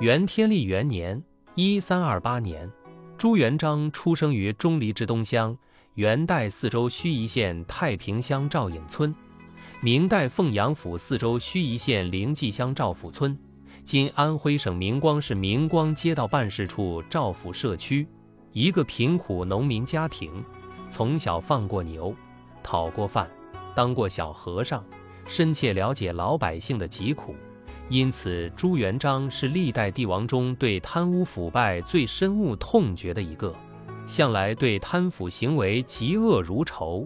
元天历元年（一三二八年），朱元璋出生于钟离之东乡，元代四州盱眙县太平乡赵颖村，明代凤阳府四州盱眙县灵济乡赵府村，今安徽省明光市明光街道办事处赵府社区，一个贫苦农民家庭，从小放过牛，讨过饭，当过小和尚，深切了解老百姓的疾苦。因此，朱元璋是历代帝王中对贪污腐败最深恶痛绝的一个，向来对贪腐行为嫉恶如仇。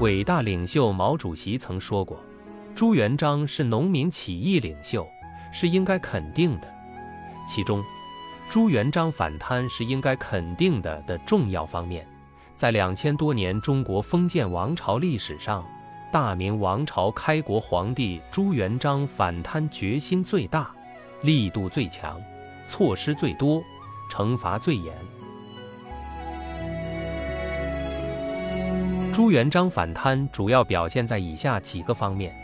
伟大领袖毛主席曾说过：“朱元璋是农民起义领袖，是应该肯定的。”其中，朱元璋反贪是应该肯定的的重要方面，在两千多年中国封建王朝历史上。大明王朝开国皇帝朱元璋反贪决心最大，力度最强，措施最多，惩罚最严。朱元璋反贪主要表现在以下几个方面：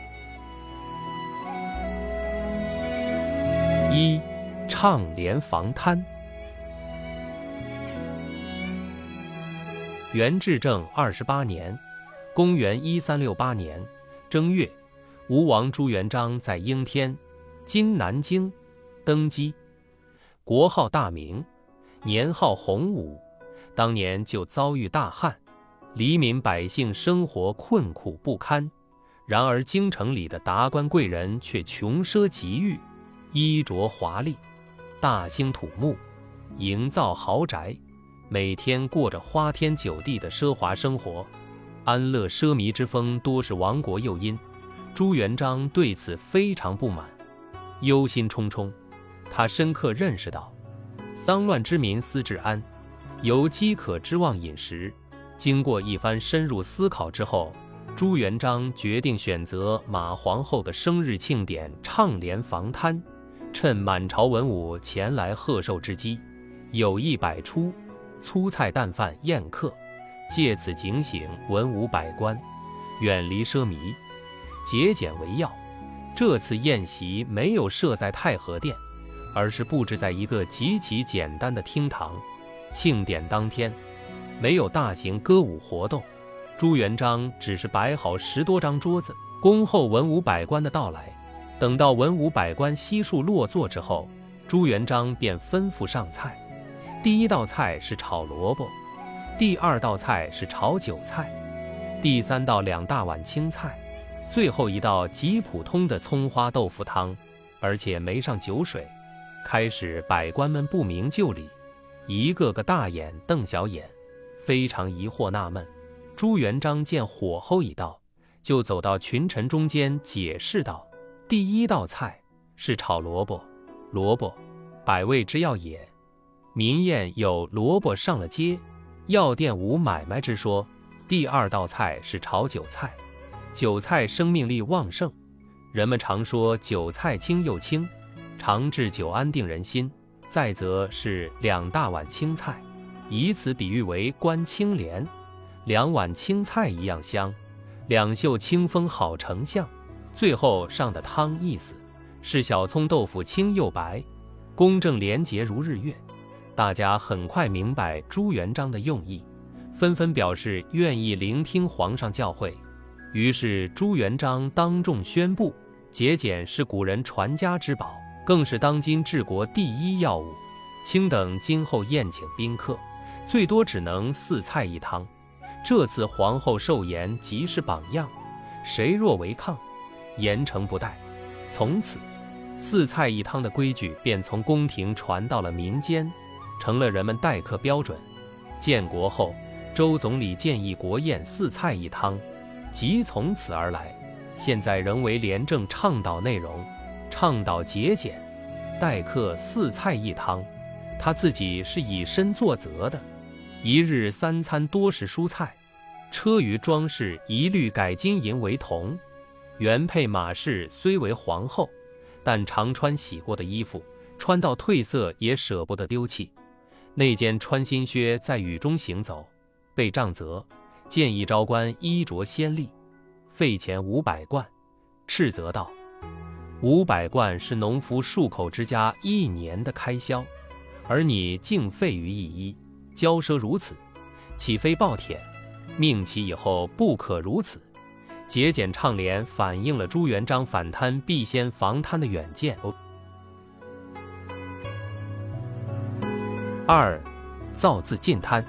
一、倡廉防贪。元至正二十八年。公元一三六八年正月，吴王朱元璋在应天（今南京）登基，国号大明，年号洪武。当年就遭遇大旱，黎民百姓生活困苦不堪。然而京城里的达官贵人却穷奢极欲，衣着华丽，大兴土木，营造豪宅，每天过着花天酒地的奢华生活。安乐奢靡之风多是亡国诱因，朱元璋对此非常不满，忧心忡忡。他深刻认识到，丧乱之民思治安，由饥渴之望饮食。经过一番深入思考之后，朱元璋决定选择马皇后的生日庆典倡廉防贪，趁满朝文武前来贺寿之机，有意摆出粗菜淡饭宴客。借此警醒文武百官，远离奢靡，节俭为要。这次宴席没有设在太和殿，而是布置在一个极其简单的厅堂。庆典当天，没有大型歌舞活动，朱元璋只是摆好十多张桌子，恭候文武百官的到来。等到文武百官悉数落座之后，朱元璋便吩咐上菜。第一道菜是炒萝卜。第二道菜是炒韭菜，第三道两大碗青菜，最后一道极普通的葱花豆腐汤，而且没上酒水。开始，百官们不明就里，一个个大眼瞪小眼，非常疑惑纳闷。朱元璋见火候已到，就走到群臣中间解释道：“第一道菜是炒萝卜，萝卜，百味之要也。民宴有萝卜上了街。”药店无买卖之说。第二道菜是炒韭菜，韭菜生命力旺盛，人们常说韭菜清又清，常治久安定人心。再则是两大碗青菜，以此比喻为官清廉，两碗青菜一样香，两袖清风好丞相。最后上的汤意思是小葱豆腐清又白，公正廉洁如日月。大家很快明白朱元璋的用意，纷纷表示愿意聆听皇上教诲。于是朱元璋当众宣布：节俭是古人传家之宝，更是当今治国第一要务。卿等今后宴请宾客，最多只能四菜一汤。这次皇后寿筵即是榜样，谁若违抗，严惩不贷。从此，四菜一汤的规矩便从宫廷传到了民间。成了人们待客标准。建国后，周总理建议国宴四菜一汤，即从此而来。现在仍为廉政倡导内容，倡导节俭，待客四菜一汤。他自己是以身作则的，一日三餐多食蔬菜，车舆装饰一律改金银为铜。原配马氏虽为皇后，但常穿洗过的衣服，穿到褪色也舍不得丢弃。内监穿新靴在雨中行走，被杖责，建议昭官衣着鲜丽，费钱五百贯。斥责道：“五百贯是农夫数口之家一年的开销，而你竟费于一衣，骄奢如此，岂非暴殄？命其以后不可如此。节俭倡廉，反映了朱元璋反贪必先防贪的远见。二，造字进贪。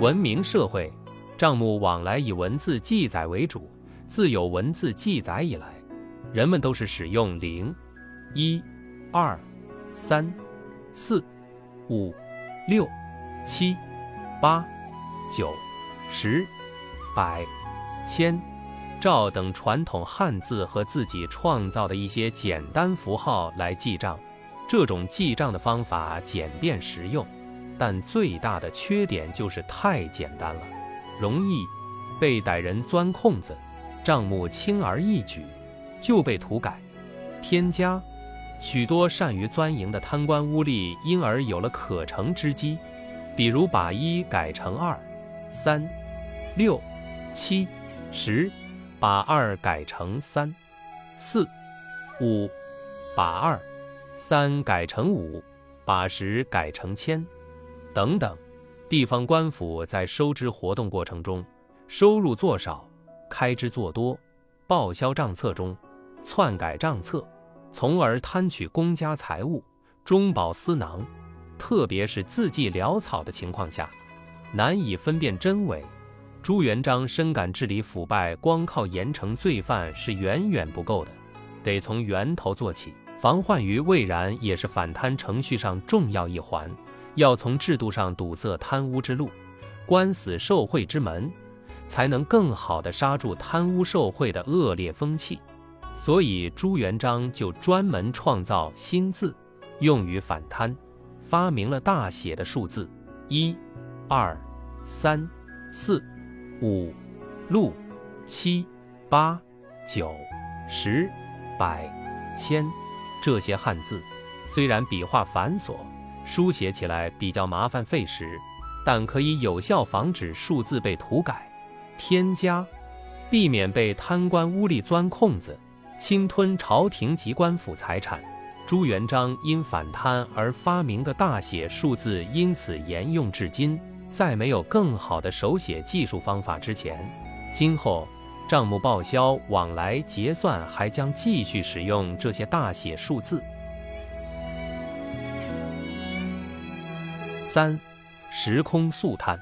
文明社会，账目往来以文字记载为主。自有文字记载以来，人们都是使用零、一、二、三、四、五、六、七、八、九。十、百、千、兆等传统汉字和自己创造的一些简单符号来记账，这种记账的方法简便实用，但最大的缺点就是太简单了，容易被歹人钻空子，账目轻而易举就被涂改、添加，许多善于钻营的贪官污吏因而有了可乘之机，比如把一改成二、三。六、七、十，把二改成三、四、五，把二、三改成五，把十改成千，等等。地方官府在收支活动过程中，收入做少，开支做多，报销账册中篡改账册，从而贪取公家财物，中饱私囊。特别是字迹潦草的情况下，难以分辨真伪。朱元璋深感治理腐败，光靠严惩罪犯是远远不够的，得从源头做起，防患于未然也是反贪程序上重要一环。要从制度上堵塞贪污之路，关死受贿之门，才能更好地刹住贪污受贿的恶劣风气。所以朱元璋就专门创造新字，用于反贪，发明了大写的数字：一、二、三、四。五、六、七、八、九、十、百、千，这些汉字虽然笔画繁琐，书写起来比较麻烦费时，但可以有效防止数字被涂改、添加，避免被贪官污吏钻空子，侵吞朝廷及官府财产。朱元璋因反贪而发明的大写数字，因此沿用至今。在没有更好的手写技术方法之前，今后账目报销、往来结算还将继续使用这些大写数字。三，时空速探。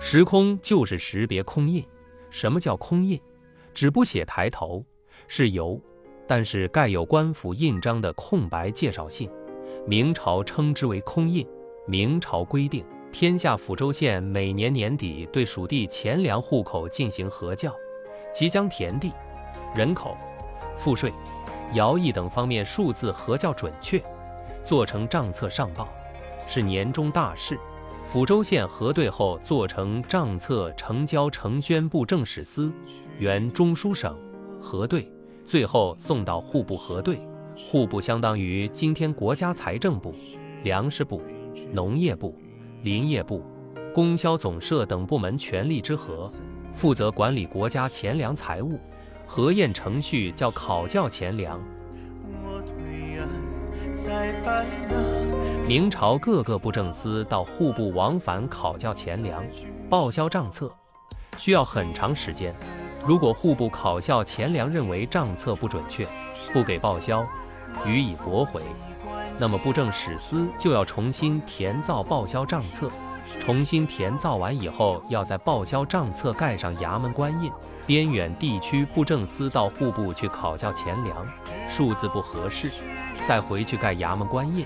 时空就是识别空印。什么叫空印？只不写抬头，是由，但是盖有官府印章的空白介绍信。明朝称之为空印。明朝规定，天下抚州县每年年底对属地钱粮户口进行核校，即将田地、人口、赋税、徭役等方面数字核校准确，做成账册上报，是年终大事。抚州县核对后做成账册，呈交承宣布政使司，原中书省核对，最后送到户部核对。户部相当于今天国家财政部、粮食部、农业部、林业部、供销总社等部门权力之和，负责管理国家钱粮财物。核验程序叫考校钱粮。明朝各个布政司到户部往返考校钱粮、报销账册，需要很长时间。如果户部考校钱粮认为账册不准确，不给报销。予以驳回，那么布政使司就要重新填造报销账册，重新填造完以后，要在报销账册盖上衙门官印。边远地区布政司到户部去考校钱粮，数字不合适，再回去盖衙门官印，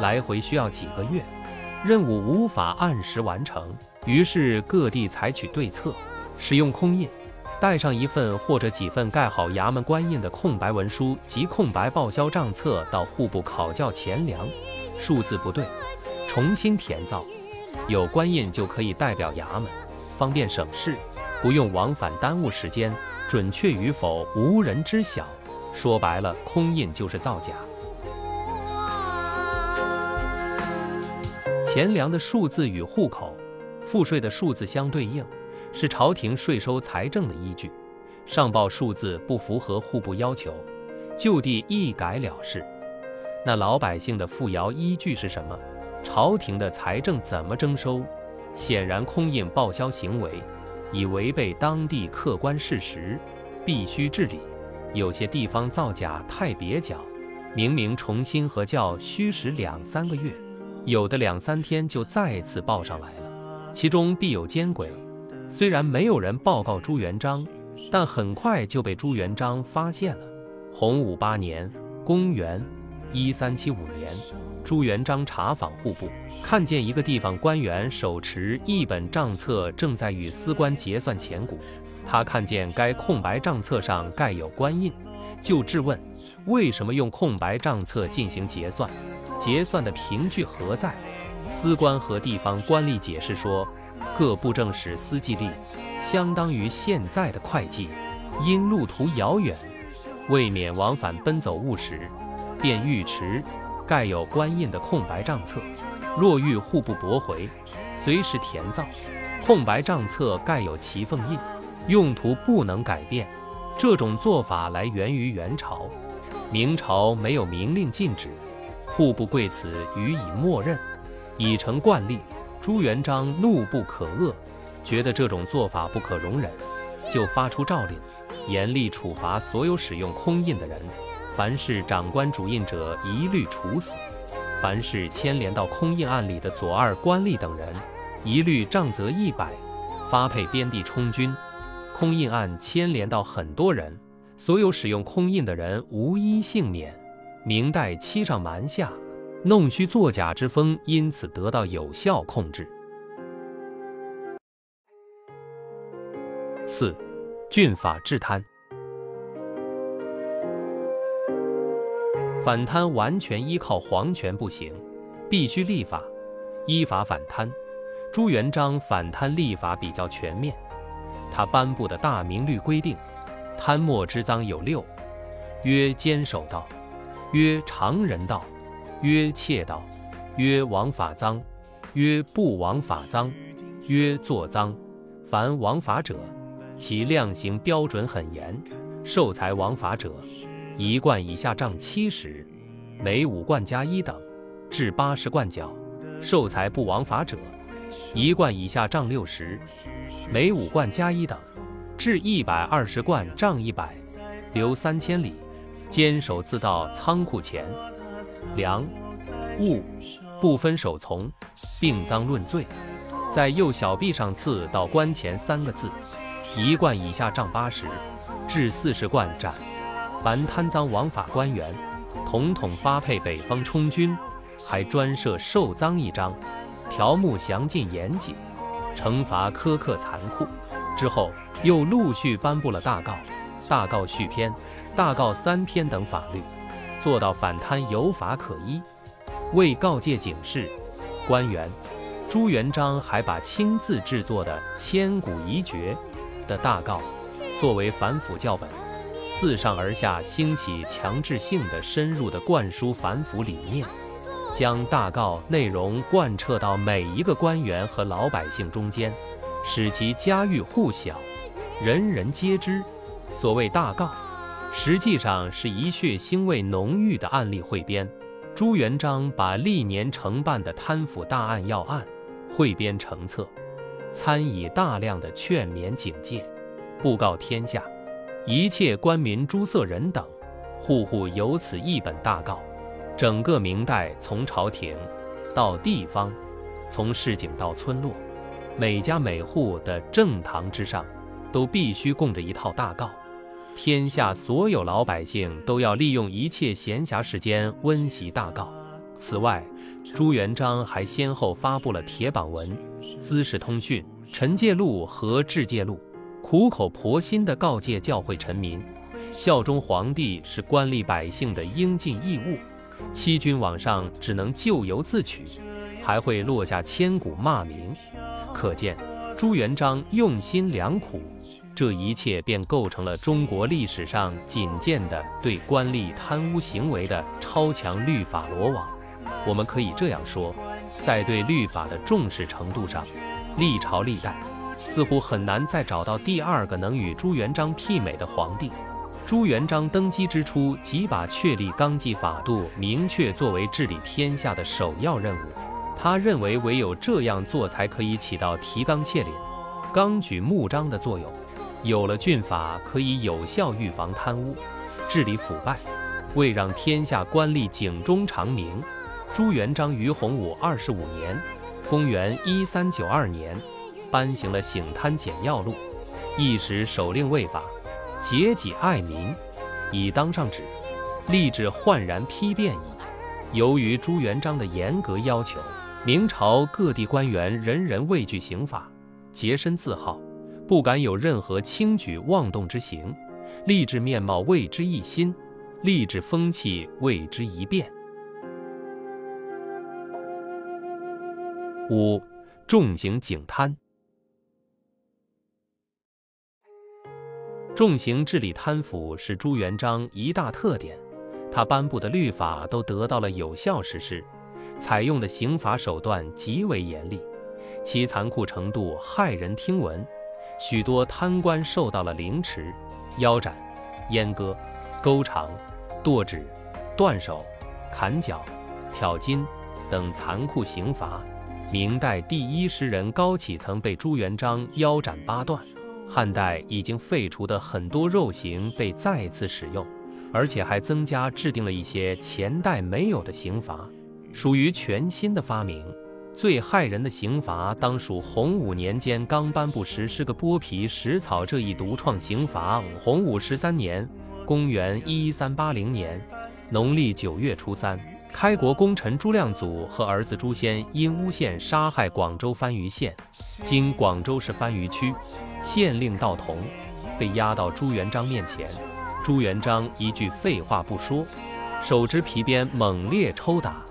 来回需要几个月，任务无法按时完成。于是各地采取对策，使用空印。带上一份或者几份盖好衙门官印的空白文书及空白报销账册到户部考校钱粮，数字不对，重新填造，有官印就可以代表衙门，方便省事，不用往返耽误时间，准确与否无人知晓。说白了，空印就是造假。钱粮的数字与户口、赋税的数字相对应。是朝廷税收财政的依据。上报数字不符合户部要求，就地一改了事。那老百姓的富徭依据是什么？朝廷的财政怎么征收？显然空印报销行为已违背当地客观事实，必须治理。有些地方造假太蹩脚，明明重新核校需时两三个月，有的两三天就再次报上来了，其中必有奸鬼。虽然没有人报告朱元璋。但很快就被朱元璋发现了。洪武八年（公元1375年），朱元璋查访户部，看见一个地方官员手持一本账册，正在与司官结算钱谷。他看见该空白账册上盖有官印，就质问：为什么用空白账册进行结算？结算的凭据何在？司官和地方官吏解释说。各布政使司记吏，相当于现在的会计，因路途遥远，未免往返奔走务实，便尉迟盖有官印的空白账册。若欲户部驳回，随时填造。空白账册盖有其缝印，用途不能改变。这种做法来源于元朝，明朝没有明令禁止，户部贵此予以默认，已成惯例。朱元璋怒不可遏，觉得这种做法不可容忍，就发出诏令，严厉处罚所有使用空印的人，凡是长官主印者一律处死，凡是牵连到空印案里的左二官吏等人，一律杖责一百，发配边地充军。空印案牵连到很多人，所有使用空印的人无一幸免。明代欺上瞒下。弄虚作假之风因此得到有效控制。四，郡法治贪。反贪完全依靠皇权不行，必须立法，依法反贪。朱元璋反贪立法比较全面，他颁布的大明律规定，贪墨之赃有六：曰坚守道，曰常人道。曰窃盗，曰枉法赃，曰不枉法赃，曰作赃。凡枉法者，其量刑标准很严。受财枉法者，一贯以下杖七十，每五贯加一等，至八十贯缴；受财不枉法者，一贯以下杖六十，每五贯加一等，至一百二十贯杖一百，留三千里。坚守自盗仓库前。粮物不分守从，并赃论罪，在右小臂上刺“到关前”三个字，一贯以下杖八十，至四十贯斩。凡贪赃枉法官员，统统发配北方充军，还专设受赃一章，条目详尽严谨，惩罚苛刻残酷。之后又陆续颁布了大告、大告续篇、大告三篇等法律。做到反贪有法可依，为告诫警示官员，朱元璋还把亲自制作的千古遗绝的大告作为反腐教本，自上而下兴起强制性的、深入的灌输反腐理念，将大告内容贯彻到每一个官员和老百姓中间，使其家喻户晓，人人皆知。所谓大告。实际上是一血腥味浓郁的案例汇编。朱元璋把历年承办的贪腐大案要案汇编成册，参以大量的劝勉警戒，布告天下，一切官民诸色人等，户户有此一本大告。整个明代，从朝廷到地方，从市井到村落，每家每户的正堂之上，都必须供着一套大告。天下所有老百姓都要利用一切闲暇时间温习大告。此外，朱元璋还先后发布了铁榜文、资治通讯、臣介录和治戒录，苦口婆心地告诫教会臣民，效忠皇帝是官吏百姓的应尽义务，欺君罔上只能咎由自取，还会落下千古骂名。可见朱元璋用心良苦。这一切便构成了中国历史上仅见的对官吏贪污行为的超强律法罗网。我们可以这样说，在对律法的重视程度上，历朝历代似乎很难再找到第二个能与朱元璋媲美的皇帝。朱元璋登基之初，即把确立纲纪法度明确作为治理天下的首要任务。他认为，唯有这样做，才可以起到提纲挈领、纲举目张的作用。有了郡法，可以有效预防贪污、治理腐败。为让天下官吏警钟长鸣，朱元璋于洪武二十五年（公元一三九二年）颁行了《醒贪简要录》，一时首令未法，节己爱民，已当上旨，立志焕然批变矣。由于朱元璋的严格要求，明朝各地官员人人畏惧刑法，洁身自好，不敢有任何轻举妄动之行，吏治面貌为之一新。吏治风气为之一变。五，重刑警贪。重刑治理贪腐是朱元璋一大特点，他颁布的律法都得到了有效实施，采用的刑罚手段极为严厉，其残酷程度骇人听闻，许多贪官受到了凌迟、腰斩、阉割。勾肠、剁指、断手、砍脚、挑筋等残酷刑罚。明代第一诗人高启曾被朱元璋腰斩八段。汉代已经废除的很多肉刑被再次使用，而且还增加制定了一些前代没有的刑罚，属于全新的发明。最骇人的刑罚当属洪武年间刚颁布实施个剥皮食草这一独创刑罚。洪武十三年。公元一三八零年农历九月初三，开国功臣朱亮祖和儿子朱仙因诬陷杀害广州番禺县（今广州市番禺区）县令道童，被押到朱元璋面前。朱元璋一句废话不说，手执皮鞭猛烈抽打。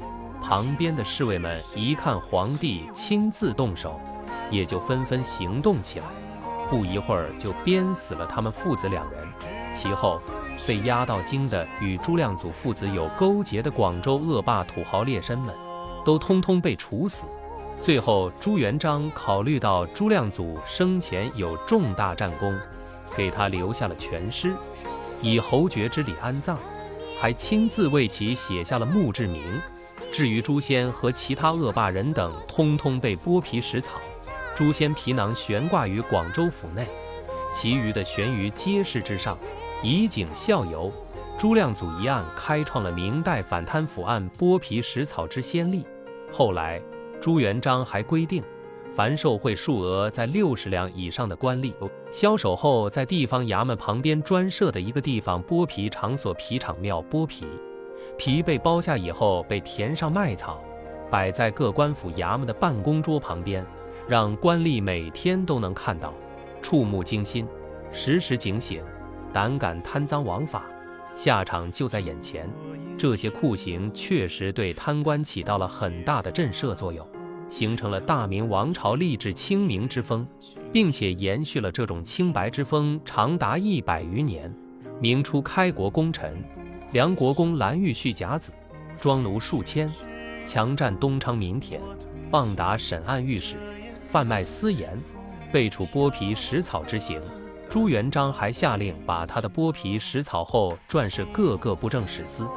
旁边的侍卫们一看皇帝亲自动手，也就纷纷行动起来。不一会儿就鞭死了他们父子两人。其后。被押到京的与朱亮祖父子有勾结的广州恶霸土豪劣绅们，都通通被处死。最后，朱元璋考虑到朱亮祖生前有重大战功，给他留下了全尸，以侯爵之礼安葬，还亲自为其写下了墓志铭。至于朱仙和其他恶霸人等，通通被剥皮食草。朱仙皮囊悬挂于广州府内，其余的悬于街市之上。以儆效尤，朱亮祖一案开创了明代反贪腐案剥皮食草之先例。后来，朱元璋还规定，凡受贿数额在六十两以上的官吏，销首后在地方衙门旁边专设的一个地方剥皮场所皮场庙剥皮，皮被剥下以后被填上麦草，摆在各官府衙门的办公桌旁边，让官吏每天都能看到，触目惊心，时时警醒。胆敢贪赃枉法，下场就在眼前。这些酷刑确实对贪官起到了很大的震慑作用，形成了大明王朝吏治清明之风，并且延续了这种清白之风长达一百余年。明初开国功臣梁国公蓝玉续甲子，庄奴数千，强占东昌民田，棒打审案御史，贩卖私盐，被处剥皮食草之刑。朱元璋还下令把他的剥皮食草后传示各个布政使司，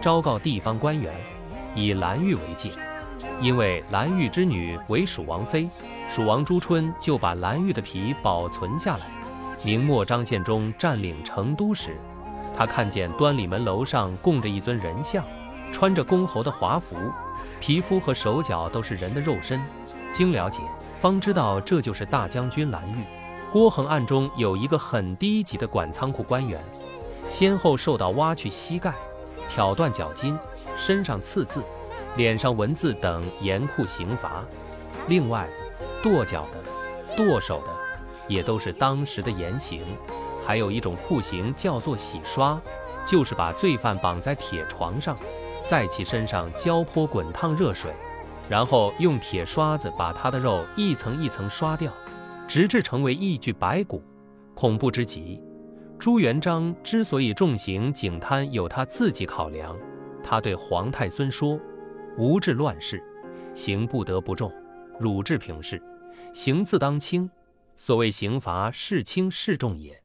昭告地方官员，以蓝玉为戒。因为蓝玉之女为蜀王妃，蜀王朱春就把蓝玉的皮保存下来。明末张献忠占领成都时，他看见端礼门楼上供着一尊人像，穿着公侯的华服，皮肤和手脚都是人的肉身。经了解，方知道这就是大将军蓝玉。郭恒案中有一个很低级的管仓库官员，先后受到挖去膝盖、挑断脚筋、身上刺字、脸上文字等严酷刑罚。另外，剁脚的、剁手的，也都是当时的严刑。还有一种酷刑叫做洗刷，就是把罪犯绑在铁床上，在其身上浇泼滚烫热水，然后用铁刷子把他的肉一层一层刷掉。直至成为一具白骨，恐怖之极。朱元璋之所以重刑警贪，有他自己考量。他对皇太孙说：“无治乱世，刑不得不重；汝治平事，刑自当轻。所谓刑罚是轻是重也。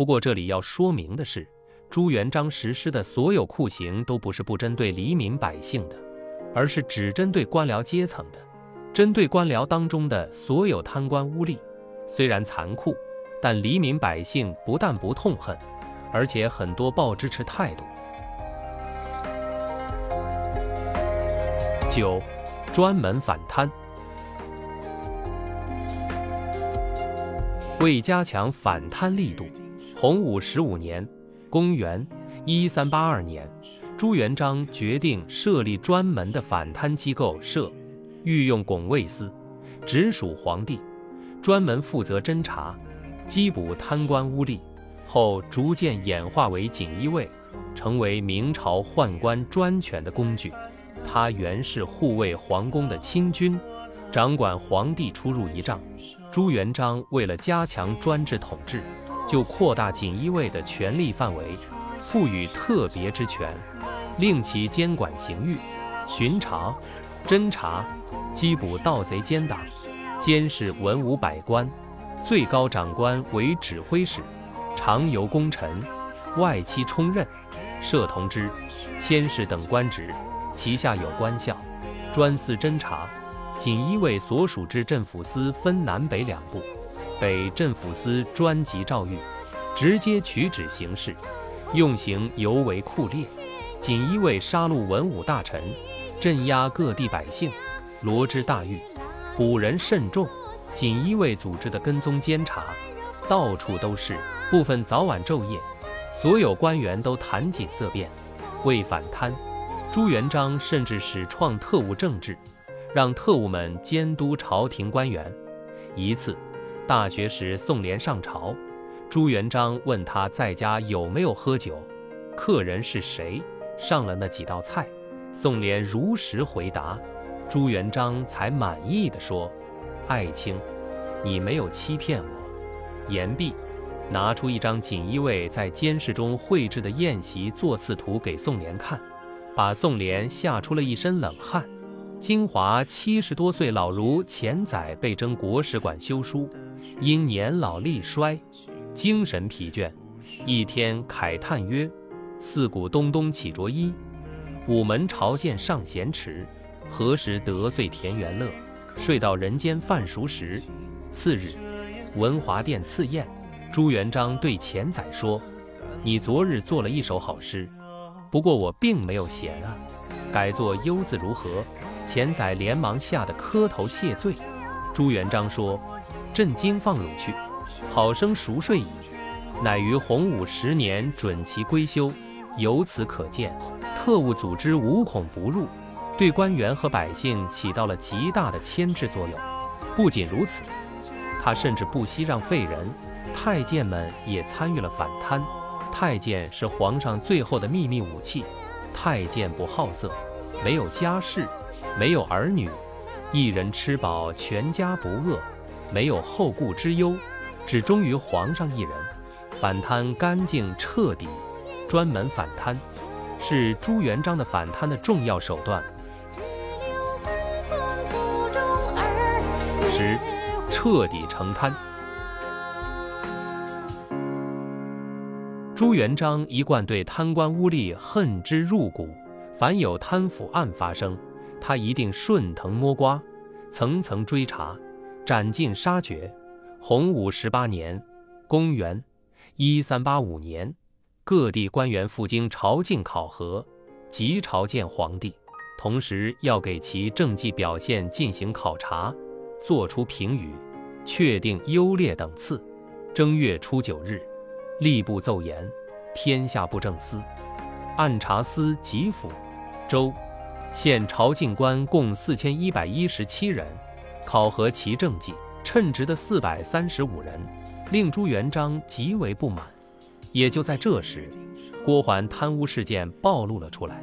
不过这里要说明的是，朱元璋实施的所有酷刑都不是不针对黎民百姓的，而是只针对官僚阶层的。针对官僚当中的所有贪官污吏，虽然残酷，但黎民百姓不但不痛恨，而且很多抱支持态度。九，专门反贪。为加强反贪力度，洪武十五年（公元一三八二年），朱元璋决定设立专门的反贪机构，设御用拱卫司，直属皇帝，专门负责侦查、缉捕贪官污吏。后逐渐演化为锦衣卫，成为明朝宦官专权的工具。他原是护卫皇宫的亲军，掌管皇帝出入仪仗。朱元璋为了加强专制统治，就扩大锦衣卫的权力范围，赋予特别之权，令其监管刑狱、巡查、侦查、缉捕盗贼奸党，监视文武百官。最高长官为指挥使，常由功臣、外戚充任，设同知、佥事等官职，旗下有官校，专司侦查。锦衣卫所属之镇抚司分南北两部，北镇抚司专辑诏狱，直接取旨行事，用刑尤为酷烈。锦衣卫杀戮文武大臣，镇压各地百姓，罗织大狱，捕人甚重。锦衣卫组织的跟踪监察，到处都是，部分早晚昼夜，所有官员都谈锦色变。为反贪，朱元璋甚至始创特务政治。让特务们监督朝廷官员。一次，大学时宋濂上朝，朱元璋问他在家有没有喝酒，客人是谁，上了那几道菜。宋濂如实回答，朱元璋才满意的说：“爱卿，你没有欺骗我。”言毕，拿出一张锦衣卫在监视中绘制的宴席座次图给宋濂看，把宋濂吓出了一身冷汗。金华七十多岁老儒钱载被征国史馆修书，因年老力衰，精神疲倦，一天慨叹曰：“四鼓东东起着衣，午门朝见上贤池，何时得罪田园乐？睡到人间饭熟时。”次日，文华殿赐宴，朱元璋对钱载说：“你昨日做了一首好诗，不过我并没有闲啊，改作‘忧’字如何？”钱载连忙吓得磕头谢罪。朱元璋说：“朕今放汝去，好生熟睡矣。”乃于洪武十年准其归休。由此可见，特务组织无孔不入，对官员和百姓起到了极大的牵制作用。不仅如此，他甚至不惜让废人，太监们也参与了反贪。太监是皇上最后的秘密武器。太监不好色，没有家世。没有儿女，一人吃饱，全家不饿；没有后顾之忧，只忠于皇上一人。反贪干净彻底，专门反贪，是朱元璋的反贪的重要手段。十，彻底惩贪。朱元璋一贯对贪官污吏恨之入骨，凡有贪腐案发生。他一定顺藤摸瓜，层层追查，斩尽杀绝。洪武十八年（公元一三八五年），各地官员赴京朝觐考核，即朝见皇帝，同时要给其政绩表现进行考察，作出评语，确定优劣等次。正月初九日，吏部奏言：天下布政司、按察司、及府、州。现朝觐官共四千一百一十七人，考核其政绩称职的四百三十五人，令朱元璋极为不满。也就在这时，郭桓贪污事件暴露了出来，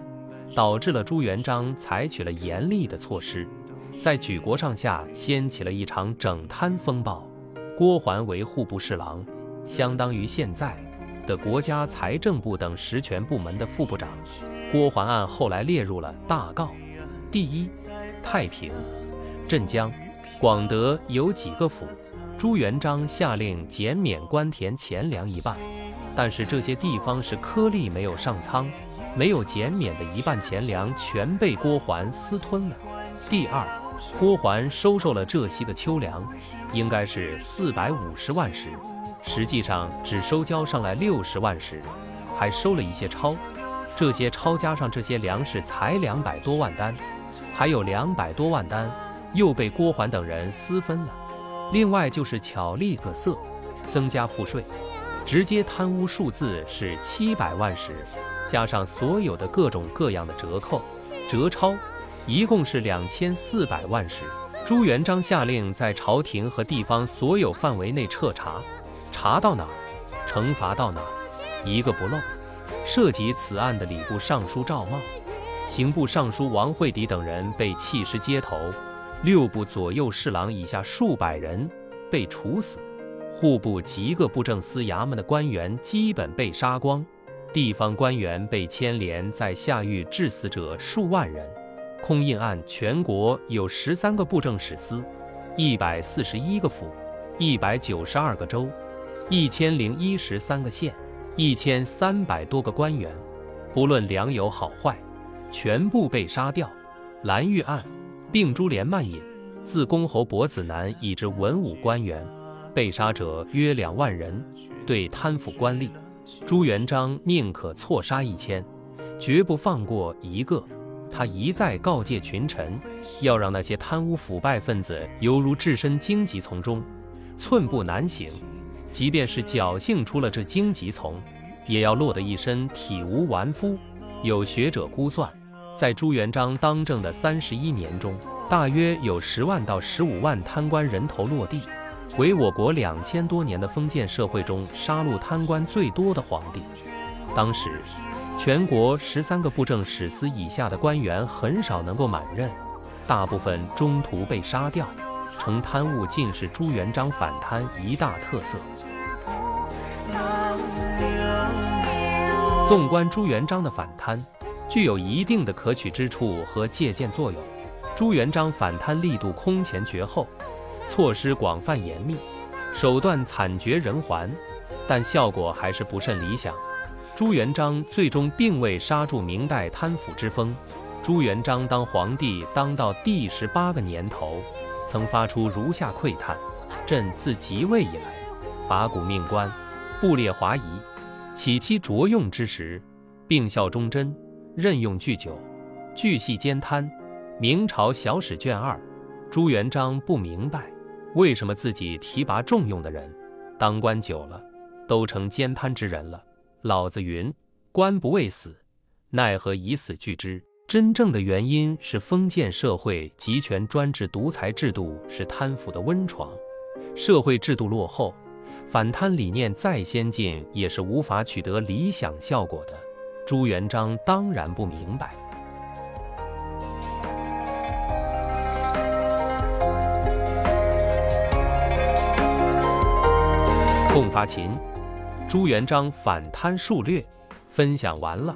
导致了朱元璋采取了严厉的措施，在举国上下掀起了一场整贪风暴。郭桓为户部侍郎，相当于现在的国家财政部等实权部门的副部长。郭桓案后来列入了大告。第一，太平、镇江、广德有几个府，朱元璋下令减免官田钱粮一半，但是这些地方是颗粒没有上仓，没有减免的一半钱粮全被郭桓私吞了。第二，郭桓收受了浙西的秋粮，应该是四百五十万石，实际上只收交上来六十万石，还收了一些钞。这些钞加上这些粮食才两百多万单，还有两百多万单又被郭桓等人私分了。另外就是巧立各色，增加赋税，直接贪污数字是七百万石，加上所有的各种各样的折扣、折钞，一共是两千四百万石。朱元璋下令在朝廷和地方所有范围内彻查，查到哪儿，惩罚到哪儿，一个不漏。涉及此案的礼部尚书赵茂、刑部尚书王惠迪等人被弃尸街头，六部左右侍郎以下数百人被处死，户部及各布政司衙门的官员基本被杀光，地方官员被牵连在下狱致死者数万人。空印案，全国有十三个布政使司，一百四十一个府，一百九十二个州，一千零一十三个县。一千三百多个官员，不论良友好坏，全部被杀掉。蓝玉案，并株连蔓引，自公侯伯子男以至文武官员，被杀者约两万人。对贪腐官吏，朱元璋宁可错杀一千，绝不放过一个。他一再告诫群臣，要让那些贪污腐败分子犹如置身荆棘丛中，寸步难行。即便是侥幸出了这荆棘丛，也要落得一身体无完肤。有学者估算，在朱元璋当政的三十一年中，大约有十万到十五万贪官人头落地，为我国两千多年的封建社会中杀戮贪官最多的皇帝。当时，全国十三个布政使司以下的官员很少能够满任，大部分中途被杀掉。成贪污，竟是朱元璋反贪一大特色。纵观朱元璋的反贪，具有一定的可取之处和借鉴作用。朱元璋反贪力度空前绝后，措施广泛严密，手段惨绝人寰，但效果还是不甚理想。朱元璋最终并未刹住明代贪腐之风。朱元璋当皇帝当到第十八个年头。曾发出如下喟叹：“朕自即位以来，法古命官，布列华夷，起期着用之时，并效忠贞，任用巨久，巨细兼贪。明朝小史卷二。”朱元璋不明白，为什么自己提拔重用的人，当官久了，都成奸贪之人了。老子云：“官不畏死，奈何以死惧之？”真正的原因是封建社会集权专制独裁制度是贪腐的温床，社会制度落后，反贪理念再先进也是无法取得理想效果的。朱元璋当然不明白。共发秦，朱元璋反贪数略，分享完了。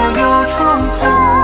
折又重头，